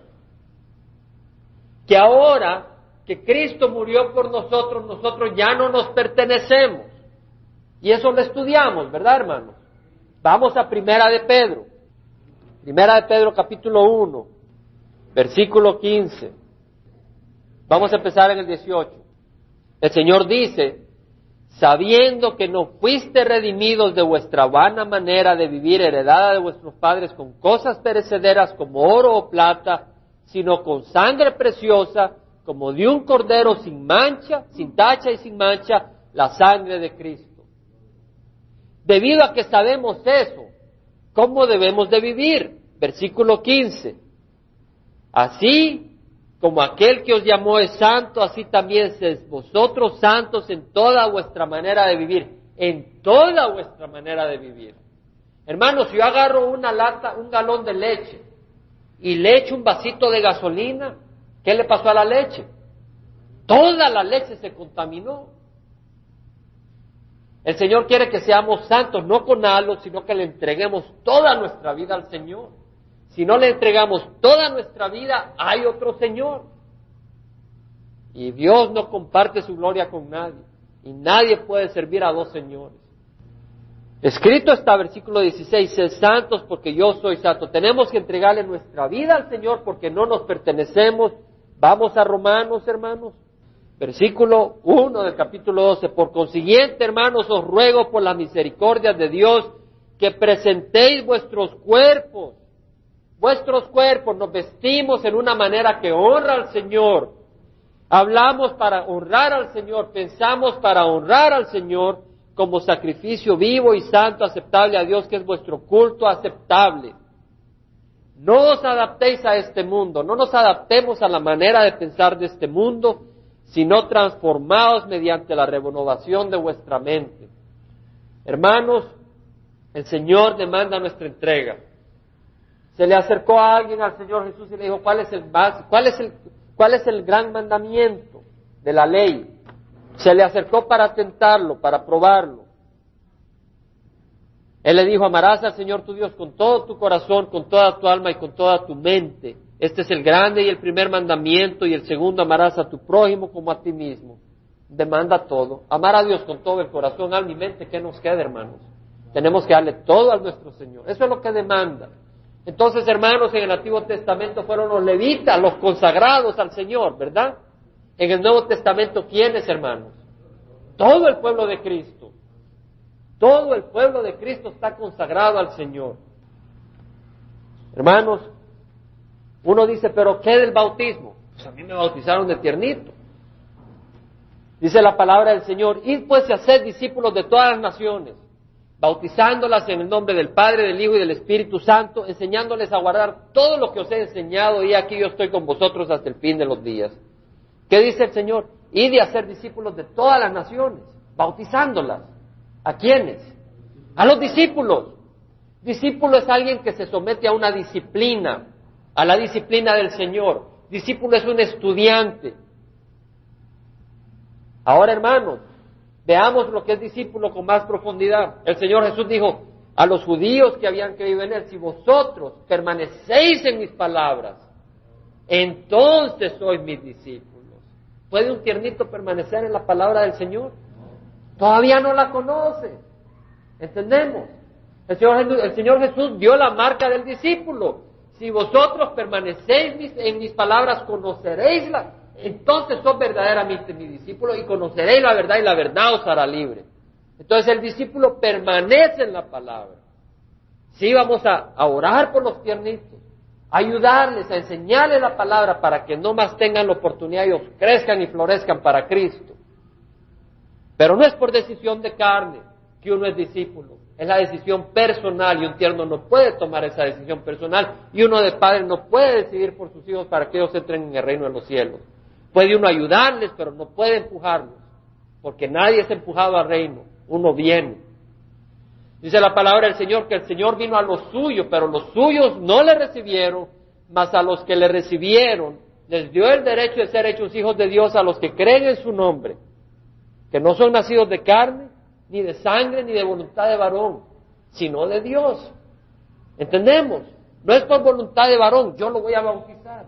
Que ahora que Cristo murió por nosotros, nosotros ya no nos pertenecemos. Y eso lo estudiamos, ¿verdad, hermanos? Vamos a Primera de Pedro. Primera de Pedro capítulo 1, versículo 15. Vamos a empezar en el 18. El Señor dice, sabiendo que no fuiste redimidos de vuestra vana manera de vivir heredada de vuestros padres con cosas perecederas como oro o plata, sino con sangre preciosa, como de un cordero sin mancha, sin tacha y sin mancha, la sangre de Cristo. Debido a que sabemos eso, ¿cómo debemos de vivir? Versículo 15. Así como aquel que os llamó es santo, así también seis vosotros santos en toda vuestra manera de vivir, en toda vuestra manera de vivir. Hermanos, si yo agarro una lata, un galón de leche y le echo un vasito de gasolina, ¿qué le pasó a la leche? Toda la leche se contaminó. El Señor quiere que seamos santos, no con algo, sino que le entreguemos toda nuestra vida al Señor. Si no le entregamos toda nuestra vida, hay otro Señor. Y Dios no comparte su gloria con nadie. Y nadie puede servir a dos señores. Escrito está versículo 16, sed santos porque yo soy santo. Tenemos que entregarle nuestra vida al Señor porque no nos pertenecemos. Vamos a Romanos, hermanos. Versículo 1 del capítulo 12. Por consiguiente, hermanos, os ruego por la misericordia de Dios que presentéis vuestros cuerpos vuestros cuerpos, nos vestimos en una manera que honra al Señor. Hablamos para honrar al Señor, pensamos para honrar al Señor como sacrificio vivo y santo, aceptable a Dios, que es vuestro culto aceptable. No os adaptéis a este mundo, no nos adaptemos a la manera de pensar de este mundo, sino transformaos mediante la renovación de vuestra mente. Hermanos, el Señor demanda nuestra entrega. Se le acercó a alguien al Señor Jesús y le dijo, ¿cuál es el, cuál es el, cuál es el gran mandamiento de la ley? Se le acercó para tentarlo, para probarlo. Él le dijo, amarás al Señor tu Dios con todo tu corazón, con toda tu alma y con toda tu mente. Este es el grande y el primer mandamiento y el segundo amarás a tu prójimo como a ti mismo. Demanda todo. Amar a Dios con todo el corazón, alma y mente. ¿Qué nos queda, hermanos? Tenemos que darle todo a nuestro Señor. Eso es lo que demanda. Entonces, hermanos, en el Antiguo Testamento fueron los levitas, los consagrados al Señor, ¿verdad? En el Nuevo Testamento, ¿quiénes, hermanos? Todo el pueblo de Cristo. Todo el pueblo de Cristo está consagrado al Señor. Hermanos, uno dice, pero ¿qué del bautismo? Pues a mí me bautizaron de tiernito. Dice la palabra del Señor, id pues a ser discípulos de todas las naciones bautizándolas en el nombre del Padre, del Hijo y del Espíritu Santo, enseñándoles a guardar todo lo que os he enseñado y aquí yo estoy con vosotros hasta el fin de los días. ¿Qué dice el Señor? Y de hacer discípulos de todas las naciones, bautizándolas. ¿A quiénes? A los discípulos. Discípulo es alguien que se somete a una disciplina, a la disciplina del Señor. Discípulo es un estudiante. Ahora, hermanos, Veamos lo que es discípulo con más profundidad. El Señor Jesús dijo a los judíos que habían creído en Él, si vosotros permanecéis en mis palabras, entonces sois mis discípulos. ¿Puede un tiernito permanecer en la palabra del Señor? Todavía no la conoce. ¿Entendemos? El Señor, el Señor Jesús dio la marca del discípulo. Si vosotros permanecéis en mis palabras, conoceréis la, entonces sos verdaderamente mi discípulo y conoceréis la verdad y la verdad os hará libre. Entonces el discípulo permanece en la palabra. Sí, vamos a, orar por los tiernitos, ayudarles, a enseñarles la palabra para que no más tengan la oportunidad y crezcan y florezcan para Cristo. Pero no es por decisión de carne. que uno es discípulo. Es la decisión personal y un tierno no puede tomar esa decisión personal y uno de padre no puede decidir por sus hijos para que ellos entren en el reino de los cielos. Puede uno ayudarles, pero no puede empujarlos, porque nadie es empujado al reino, uno viene. Dice la palabra del Señor que el Señor vino a los suyos, pero los suyos no le recibieron, mas a los que le recibieron les dio el derecho de ser hechos hijos de Dios a los que creen en su nombre, que no son nacidos de carne, ni de sangre, ni de voluntad de varón, sino de Dios. ¿Entendemos? No es por voluntad de varón, yo lo voy a bautizar.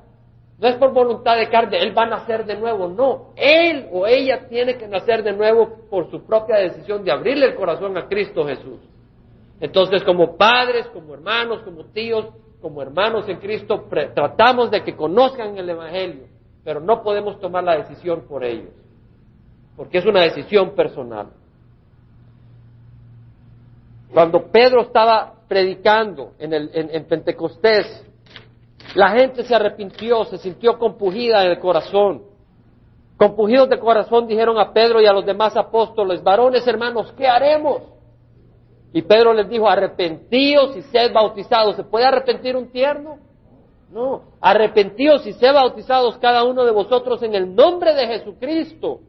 No es por voluntad de carne, él va a nacer de nuevo. No, él o ella tiene que nacer de nuevo por su propia decisión de abrirle el corazón a Cristo Jesús. Entonces, como padres, como hermanos, como tíos, como hermanos en Cristo, tratamos de que conozcan el Evangelio, pero no podemos tomar la decisión por ellos, porque es una decisión personal. Cuando Pedro estaba predicando en, el, en, Pentecostés, la gente se arrepintió, se sintió compugida en el corazón. Compugidos de corazón dijeron a Pedro y a los demás apóstoles, varones hermanos, ¿qué haremos? Y Pedro les dijo, arrepentíos y sed bautizados. ¿Se puede arrepentir un tierno? No, arrepentíos y sed bautizados cada uno de vosotros en el nombre de Jesucristo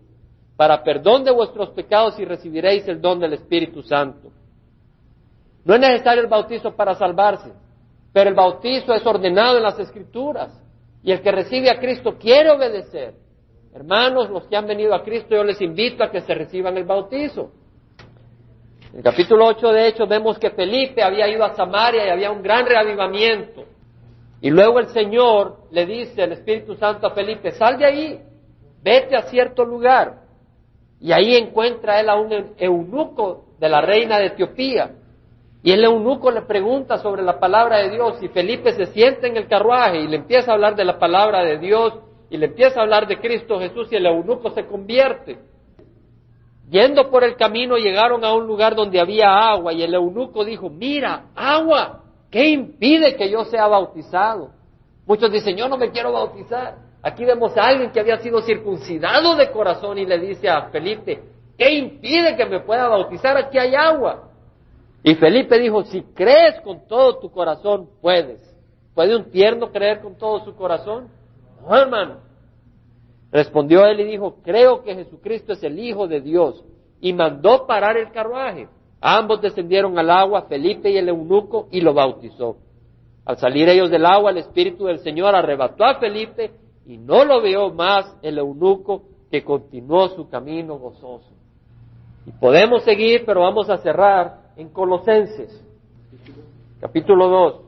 para perdón de vuestros pecados y recibiréis el don del Espíritu Santo. No es necesario el bautizo para salvarse, pero el bautizo es ordenado en las Escrituras. Y el que recibe a Cristo quiere obedecer. Hermanos, los que han venido a Cristo, yo les invito a que se reciban el bautizo. En el capítulo 8 de Hechos vemos que Felipe había ido a Samaria y había un gran reavivamiento. Y luego el Señor le dice, el Espíritu Santo a Felipe, sal de ahí, vete a cierto lugar. Y ahí encuentra él a un eunuco de la reina de Etiopía. Y el eunuco le pregunta sobre la palabra de Dios y Felipe se sienta en el carruaje y le empieza a hablar de la palabra de Dios y le empieza a hablar de Cristo Jesús y el eunuco se convierte. Yendo por el camino llegaron a un lugar donde había agua y el eunuco dijo, mira, agua, ¿qué impide que yo sea bautizado? Muchos dicen, yo no me quiero bautizar. Aquí vemos a alguien que había sido circuncidado de corazón y le dice a Felipe, ¿qué impide que me pueda bautizar? Aquí hay agua. Y Felipe dijo, si crees con todo tu corazón, puedes. ¿Puede un tierno creer con todo su corazón? No, hermano. Respondió él y dijo, creo que Jesucristo es el Hijo de Dios. Y mandó parar el carruaje. Ambos descendieron al agua, Felipe y el eunuco, y lo bautizó. Al salir ellos del agua, el Espíritu del Señor arrebató a Felipe y no lo vio más el eunuco que continuó su camino gozoso. Y podemos seguir, pero vamos a cerrar en Colosenses, capítulo 2,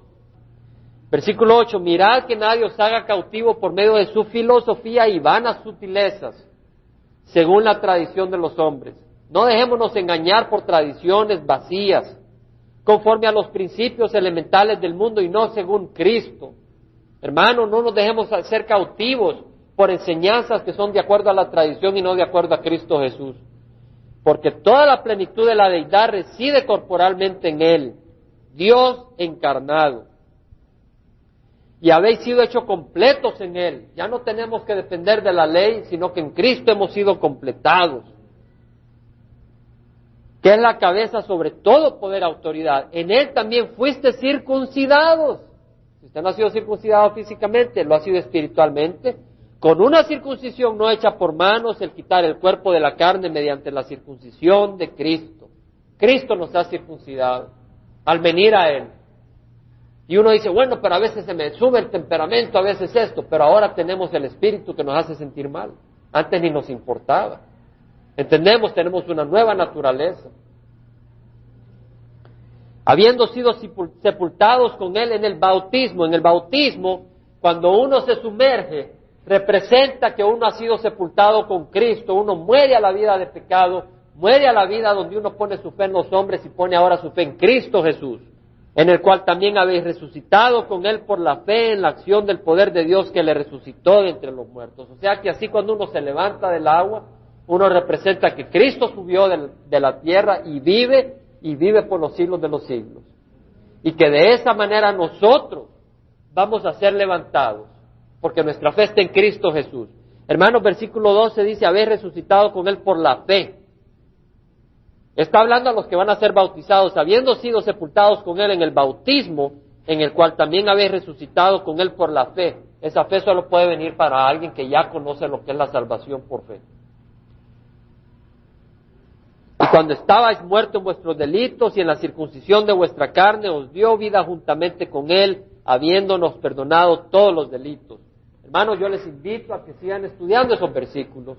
versículo 8, mirad que nadie os haga cautivo por medio de su filosofía y vanas sutilezas, según la tradición de los hombres. No dejémonos engañar por tradiciones vacías, conforme a los principios elementales del mundo y no según Cristo. Hermanos, no nos dejemos ser cautivos por enseñanzas que son de acuerdo a la tradición y no de acuerdo a Cristo Jesús porque toda la plenitud de la deidad reside corporalmente en Él, Dios encarnado. Y habéis sido hechos completos en Él. Ya no tenemos que depender de la ley, sino que en Cristo hemos sido completados. Que es la cabeza sobre todo poder autoridad. En Él también fuiste circuncidados. Si usted no ha sido circuncidado físicamente, lo ha sido espiritualmente con una circuncisión no hecha por manos, el quitar el cuerpo de la carne mediante la circuncisión de Cristo. Cristo nos ha circuncidado al venir a Él. Y uno dice, bueno, pero a veces se me sube el temperamento, a veces esto, pero ahora tenemos el Espíritu que nos hace sentir mal. Antes ni nos importaba. Entendemos, tenemos una nueva naturaleza. Habiendo sido sepultados con Él en el bautismo, en el bautismo, cuando uno se sumerge representa que uno ha sido sepultado con Cristo, uno muere a la vida de pecado, muere a la vida donde uno pone su fe en los hombres y pone ahora su fe en Cristo Jesús, en el cual también habéis resucitado con Él por la fe en la acción del poder de Dios que le resucitó de entre los muertos. O sea que así cuando uno se levanta del agua, uno representa que Cristo subió de, la tierra y vive y vive por los siglos de los siglos. Y que de esa manera nosotros vamos a ser levantados porque nuestra fe está en Cristo Jesús. Hermanos, versículo 12 dice, haber resucitado con Él por la fe. Está hablando a los que van a ser bautizados, habiendo sido sepultados con Él en el bautismo, en el cual también habéis resucitado con Él por la fe. Esa fe solo puede venir para alguien que ya conoce lo que es la salvación por fe. Y cuando estabais muertos en vuestros delitos y en la circuncisión de vuestra carne, os dio vida juntamente con Él, habiéndonos perdonado todos los delitos. Hermanos, yo les invito a que sigan estudiando esos versículos